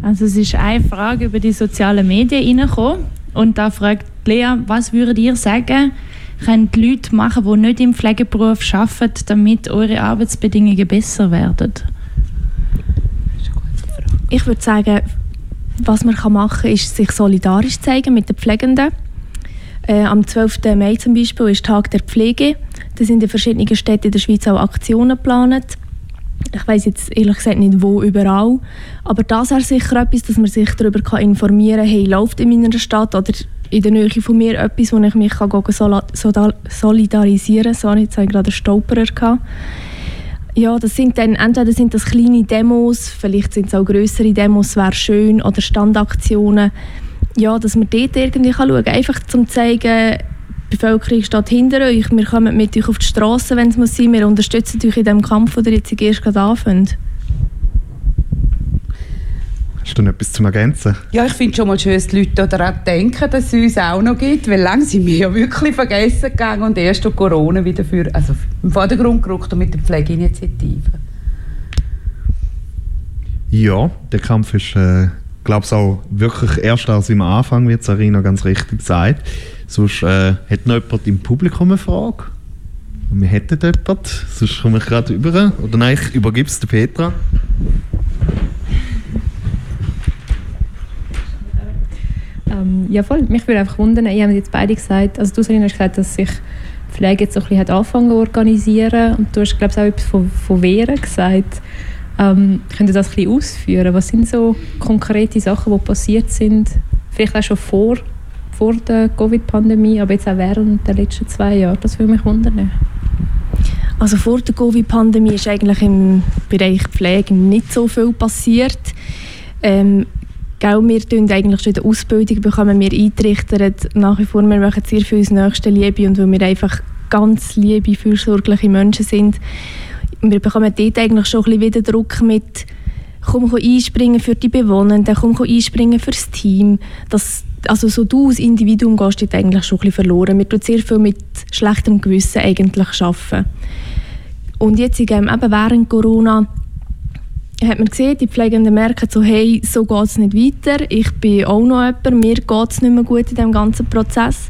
Also es ist eine Frage über die sozialen Medien reingekommen und da fragt Lea, was würdet ihr sagen, können die Leute machen, die nicht im Pflegeberuf arbeiten, damit eure Arbeitsbedingungen besser werden? Ich würde sagen, was man machen kann, ist sich solidarisch zeigen mit den Pflegenden. Äh, am 12. Mai zum Beispiel ist Tag der Pflege. Da sind in verschiedenen Städten in der Schweiz auch Aktionen geplant ich weiß jetzt ehrlich gesagt nicht wo überall, aber das wäre sicher etwas, dass man sich darüber informieren kann, hey, läuft in meiner Stadt oder in der Nähe von mir etwas, wo ich mich kann solidarisieren kann. Sorry, jetzt habe ich gerade einen Stolperer. Ja, das sind dann, entweder sind das kleine Demos, vielleicht sind es auch größere Demos, wäre schön, oder Standaktionen. Ja, dass man dort irgendwie schauen kann, einfach zum zeigen, die Bevölkerung steht hinter euch. Wir kommen mit euch auf die Straße, wenn es muss sein. Wir unterstützen euch in dem Kampf, den ihr jetzt erst gerade anfängt. Hast du noch etwas zum Ergänzen? Ja, ich finde es schon mal schön, dass die Leute daran denken, dass es uns auch noch gibt. Weil lange sind wir ja wirklich vergessen gegangen und erst durch Corona wieder für, also im Vordergrund gerückt und mit der Pflegeinitiative. Ja, der Kampf ist, äh, glaube ich, auch wirklich erst als im Anfang, wie Sarina ganz richtig sagt. Sonst äh, hat noch jemand im Publikum eine Frage? wir hätten jemanden, sonst komme ich gerade über. Oder nein, ich übergebe es Petra. Ähm, ja voll, mich würde einfach wundern, ihr habt jetzt beide gesagt, also du Selina hast gesagt, dass sich Pflege jetzt so ein bisschen angefangen zu organisieren und du hast glaube ich auch etwas von, von Wehren gesagt. Ähm, könnt ihr das ein bisschen ausführen? Was sind so konkrete Sachen, die passiert sind, vielleicht auch schon vor vor der Covid-Pandemie, aber jetzt auch während der letzten zwei Jahre? Das würde mich wundern. Also vor der Covid-Pandemie ist eigentlich im Bereich Pflege nicht so viel passiert. Ähm, Gell, wir tun eigentlich schon in der Ausbildung bekommen wir eingerichtet. Nach wie vor, wir machen sehr viel uns nächste Liebe und weil wir einfach ganz liebe, fürsorgliche Menschen sind, wir bekommen dort eigentlich schon ein bisschen wieder Druck mit komm, komm einspringen für die Bewohnenden, komm, komm einspringen für das Team. Das, also so du als Individuum gehst dort eigentlich schon ein bisschen verloren. Wir tun sehr viel mit schlechtem Gewissen eigentlich arbeiten. Und jetzt eben während Corona hat man gesehen, die Pflegenden merken so, hey, so geht es nicht weiter, ich bin auch noch jemand, mir geht es nicht mehr gut in diesem ganzen Prozess.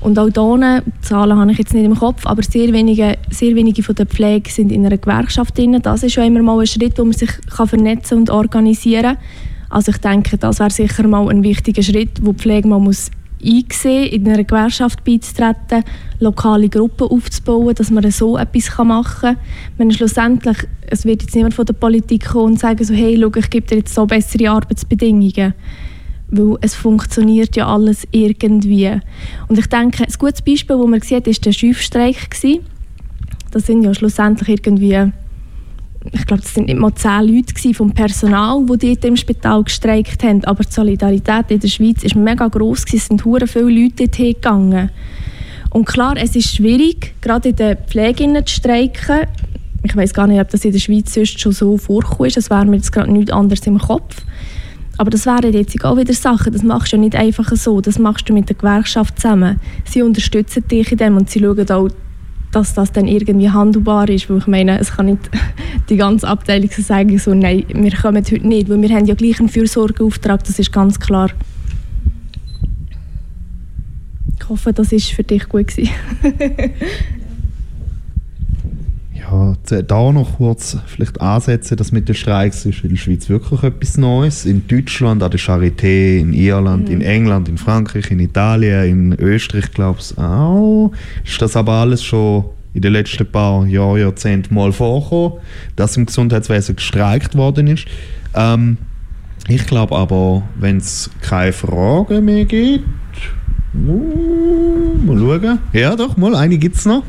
Und auch hier, Zahlen habe ich jetzt nicht im Kopf, aber sehr wenige, sehr wenige von der Pflege sind in einer Gewerkschaft drin. Das ist schon immer mal ein Schritt, wo man sich kann vernetzen und organisieren kann. Also ich denke, das wäre sicher mal ein wichtiger Schritt, wo die Pflege mal muss eingesehen, in einer Gewerkschaft beizutreten, lokale Gruppen aufzubauen, dass man so etwas machen kann. Wenn schlussendlich, es wird jetzt niemand von der Politik kommen und sagen so, hey, schau, ich gebe dir jetzt so bessere Arbeitsbedingungen. Weil es funktioniert ja alles irgendwie. Und ich denke, ein gutes Beispiel, das man sieht, war der Schiffstreik. Das sind ja schlussendlich irgendwie ich glaube, es sind nicht mal zehn Leute vom Personal, die dort im Spital gestreikt haben. Aber die Solidarität in der Schweiz war mega gross. Es sind hure viele Leute dort gegangen. Und klar, es ist schwierig, gerade in den Pfleginnen zu streiken. Ich weiß gar nicht, ob das in der Schweiz sonst schon so vorkommt. Das wäre mir jetzt gerade nichts anderes im Kopf. Aber das wären jetzt auch wieder Sachen, das machst du ja nicht einfach so, das machst du mit der Gewerkschaft zusammen. Sie unterstützen dich in dem und sie schauen auch dass das dann irgendwie handelbar ist, weil ich meine, es kann nicht die ganze Abteilung sagen, so, nein, wir kommen heute nicht, weil wir haben ja gleich einen Fürsorgeauftrag, das ist ganz klar. Ich hoffe, das ist für dich gut. ja, da noch kurz vielleicht ansetzen, dass mit den Streiks ist in der Schweiz wirklich etwas Neues. In Deutschland, an der Charité, in Irland, mhm. in England, in Frankreich, in Italien, in Österreich, glaube ich auch. Ist das aber alles schon in den letzten paar Jahren, Jahrzehnten mal vorgekommen, dass im Gesundheitswesen gestreikt worden ist. Ähm, ich glaube aber, wenn es keine Fragen mehr gibt, uh, mal schauen. Ja, doch, mal, eine gibt es noch.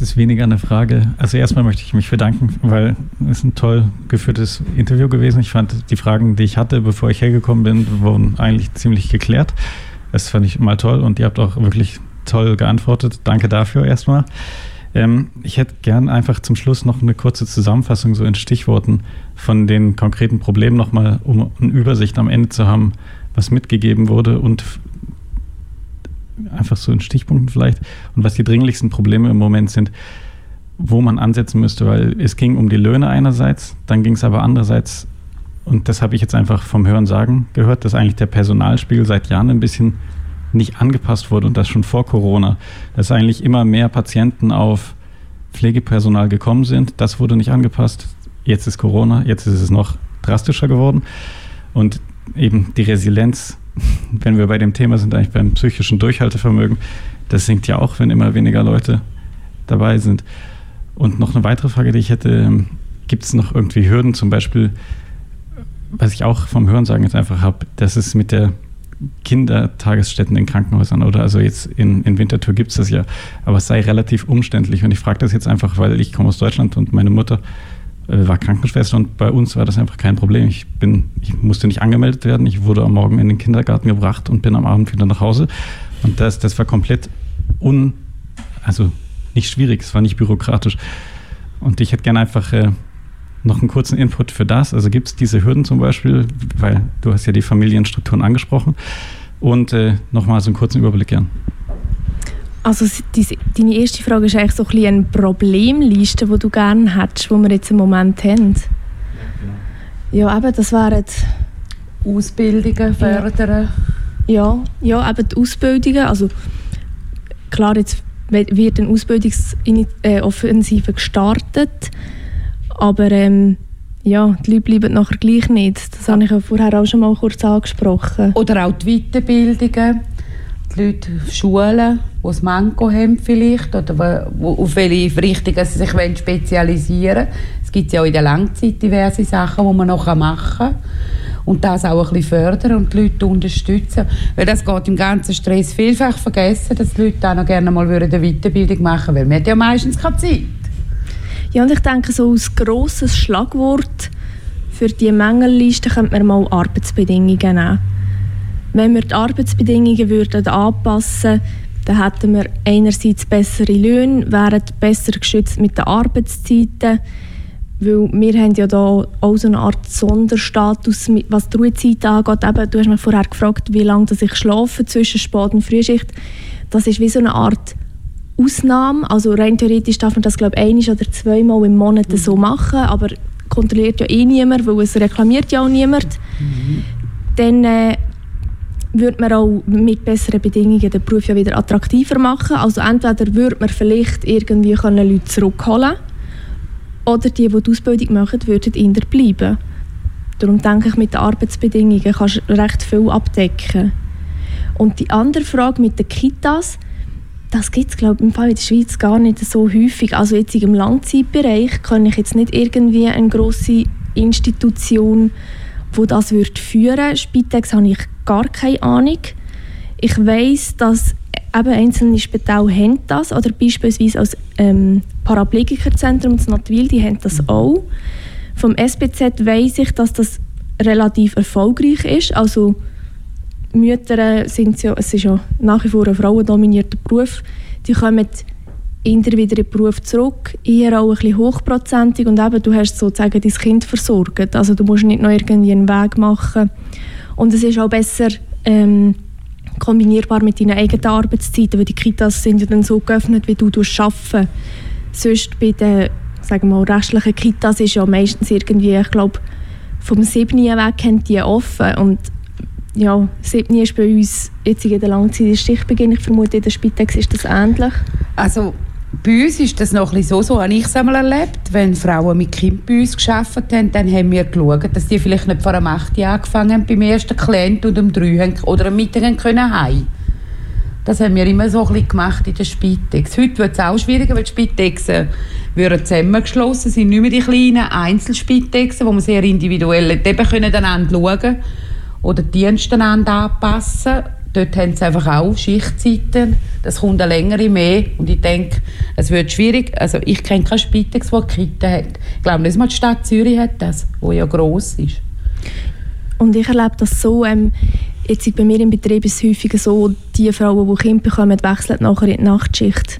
Es ist weniger eine Frage. Also erstmal möchte ich mich bedanken, weil es ein toll geführtes Interview gewesen. Ich fand die Fragen, die ich hatte, bevor ich hergekommen bin, wurden eigentlich ziemlich geklärt. Das fand ich mal toll und ihr habt auch wirklich toll geantwortet. Danke dafür erstmal. Ähm, ich hätte gern einfach zum Schluss noch eine kurze Zusammenfassung so in Stichworten von den konkreten Problemen nochmal, um eine Übersicht am Ende zu haben, was mitgegeben wurde und einfach so in Stichpunkten vielleicht und was die dringlichsten Probleme im Moment sind, wo man ansetzen müsste, weil es ging um die Löhne einerseits, dann ging es aber andererseits, und das habe ich jetzt einfach vom Hören sagen gehört, dass eigentlich der Personalspiegel seit Jahren ein bisschen nicht angepasst wurde und das schon vor Corona, dass eigentlich immer mehr Patienten auf Pflegepersonal gekommen sind. Das wurde nicht angepasst. Jetzt ist Corona, jetzt ist es noch drastischer geworden. Und eben die Resilienz wenn wir bei dem Thema sind, eigentlich beim psychischen Durchhaltevermögen, das sinkt ja auch, wenn immer weniger Leute dabei sind. Und noch eine weitere Frage, die ich hätte, ähm, gibt es noch irgendwie Hürden, zum Beispiel, was ich auch vom Hörensagen jetzt einfach habe, dass es mit der Kindertagesstätten in Krankenhäusern oder also jetzt in, in Winterthur gibt es das ja, aber es sei relativ umständlich. Und ich frage das jetzt einfach, weil ich komme aus Deutschland und meine Mutter war Krankenschwester und bei uns war das einfach kein Problem. Ich, bin, ich musste nicht angemeldet werden, ich wurde am Morgen in den Kindergarten gebracht und bin am Abend wieder nach Hause. Und das, das war komplett un, also nicht schwierig, es war nicht bürokratisch. Und ich hätte gerne einfach äh, noch einen kurzen Input für das. Also gibt es diese Hürden zum Beispiel, weil du hast ja die Familienstrukturen angesprochen. Und äh, nochmal so einen kurzen Überblick gern. Also deine erste Frage ist eigentlich so ein bisschen eine Problemliste, die du gerne hättest, die wir jetzt im Moment haben. Ja, eben, das wären... Ausbildungen fördern. Ja, ja, eben die Ausbildungen. Also klar, jetzt wird eine Ausbildungsoffensive gestartet, aber ähm, ja, die Leute bleiben nachher gleich nicht. Das habe ich ja vorher auch schon mal kurz angesprochen. Oder auch die Weiterbildungen Leute Schulen, die ein Manko haben vielleicht, oder wo, auf welche Richtungen sie sich spezialisieren wollen. Es gibt ja auch in der Langzeit diverse Sachen, die man noch machen kann. und das auch ein bisschen fördern und die Leute unterstützen. Weil das geht im ganzen Stress vielfach vergessen, dass die Leute auch noch gerne mal eine Weiterbildung machen würden, weil hat ja meistens keine Zeit. Ja, und ich denke, so als grosses Schlagwort für die Mängelliste könnte man mal Arbeitsbedingungen nehmen. Wenn wir die Arbeitsbedingungen würden anpassen dann hätten wir einerseits bessere Löhne, wären besser geschützt mit den Arbeitszeiten, weil wir haben ja da auch so eine Art Sonderstatus, was die Ruhezeit angeht. Eben, du hast mich vorher gefragt, wie lange ich schlafe zwischen Spät- und Frühschicht. Das ist wie so eine Art Ausnahme. Also rein theoretisch darf man das glaube ich ein oder zweimal im Monat mhm. so machen, aber kontrolliert ja eh niemand, weil es reklamiert ja auch niemand. Mhm. Dann äh, würde man auch mit besseren Bedingungen den Beruf ja wieder attraktiver machen. Also entweder würde man vielleicht irgendwie können Leute zurückholen oder die, die die Ausbildung machen, würden in der bleiben. Darum denke ich, mit den Arbeitsbedingungen kannst du recht viel abdecken. Und die andere Frage mit den Kitas, das gibt es glaube im Fall in der Schweiz gar nicht so häufig. Also jetzt im Langzeitbereich kann ich jetzt nicht irgendwie eine grosse Institution, wo das wird führen. Spitex habe ich gar keine Ahnung. Ich weiß, dass eben einzelne Spitäler haben das oder beispielsweise als ähm, Paraplegikerzentrum in Natwil, die haben das mhm. auch. Vom SBZ weiß ich, dass das relativ erfolgreich ist. Also Mütter sind ja, es ist ja nach wie vor ein frauendominierter Beruf, die kommen eher wieder in den Beruf zurück, eher auch ein bisschen hochprozentig und eben, du hast sozusagen dein Kind versorgt, also du musst nicht noch irgendwie einen Weg machen und es ist auch besser ähm, kombinierbar mit deinen eigenen Arbeitszeiten, weil die Kitas sind ja dann so geöffnet, wie du arbeiten Sonst bei den sagen wir mal, restlichen Kitas ist ja meistens irgendwie, ich glaube, vom 7. weg haben die offen und ja, 7. ist bei uns jetzt in der Langzeit Stichbeginn. Ich vermute, in der Spitex ist das ähnlich. Also bei uns ist das noch ein so, so habe ich es einmal erlebt. Wenn Frauen mit Kind bei uns gearbeitet haben, dann haben wir geschaut, dass die vielleicht nicht vor einem 8 Jahr angefangen haben beim ersten Klient und um 3 haben, oder am Mittag haben können heim. Das haben wir immer so ein gemacht in der Spitex. Heute wird es auch schwieriger, weil die Spitexen würden zusammengeschlossen sind, nicht mehr die kleinen Einzelspitexen, wo man sehr individuell eben können schauen oder die Dienste anpassen Dort haben sie einfach auch Schichtzeiten. Das kommt eine längere mehr. Und ich denke, es wird schwierig. Also ich kenne keine Spitex, die Kita hat. Ich glaube nicht mal die Stadt Zürich hat das, wo ja gross ist. Und ich erlebe das so, ähm, jetzt bei mir im Betrieb ist es häufig so, die Frauen, die Kinder bekommen, wechseln nachher in die Nachtschicht.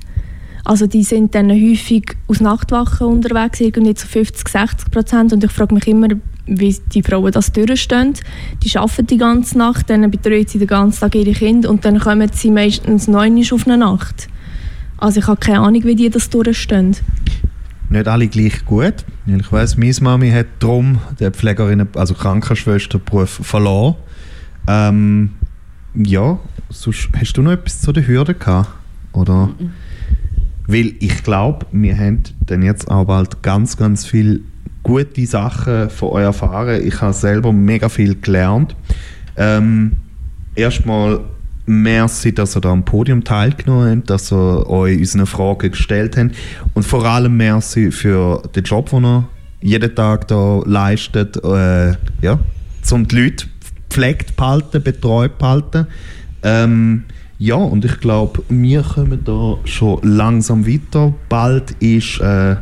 Also die sind dann häufig aus Nachtwachen unterwegs, irgendwie zu 50, 60 Prozent. Und ich frage mich immer, wie die Frauen das durchstehen. Die arbeiten die ganze Nacht, dann betreuen sie den ganzen Tag ihre Kinder und dann kommen sie meistens neun auf eine Nacht. Also ich habe keine Ahnung, wie die das durchstehen. Nicht alle gleich gut. Ich weiß, meine Mami hat darum den Pflegerinnen, also Krankenschwesterberuf verloren. Ähm, ja, sonst, hast du noch etwas zu den Hürden gehabt? Oder? Weil ich glaube, wir haben dann jetzt auch bald ganz, ganz viel gute Sachen von euch erfahren. Ich habe selber mega viel gelernt. Ähm, erstmal merci, dass ihr da am Podium teilgenommen habt, dass ihr euch unsere Fragen gestellt habt und vor allem merci für den Job, den ihr jeden Tag da leistet, äh, ja, um die Leute pflegt behalten, betreut behalten. Ähm, ja, und ich glaube, wir kommen da schon langsam weiter. Bald ist äh,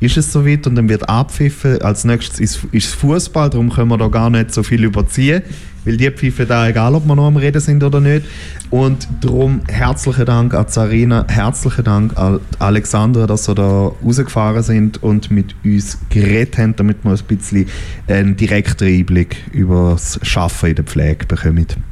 ist es soweit und dann wird abpfiffen. Als nächstes ist, ist Fußball, darum können wir da gar nicht so viel überziehen, weil die pfeifen da, egal ob wir noch am Reden sind oder nicht. Und darum herzlichen Dank an Zarina, herzlichen Dank an Alexandra, dass ihr da rausgefahren sind und mit uns geredet haben, damit wir ein bisschen einen direkten Einblick über das Arbeiten in der Pflege bekommen.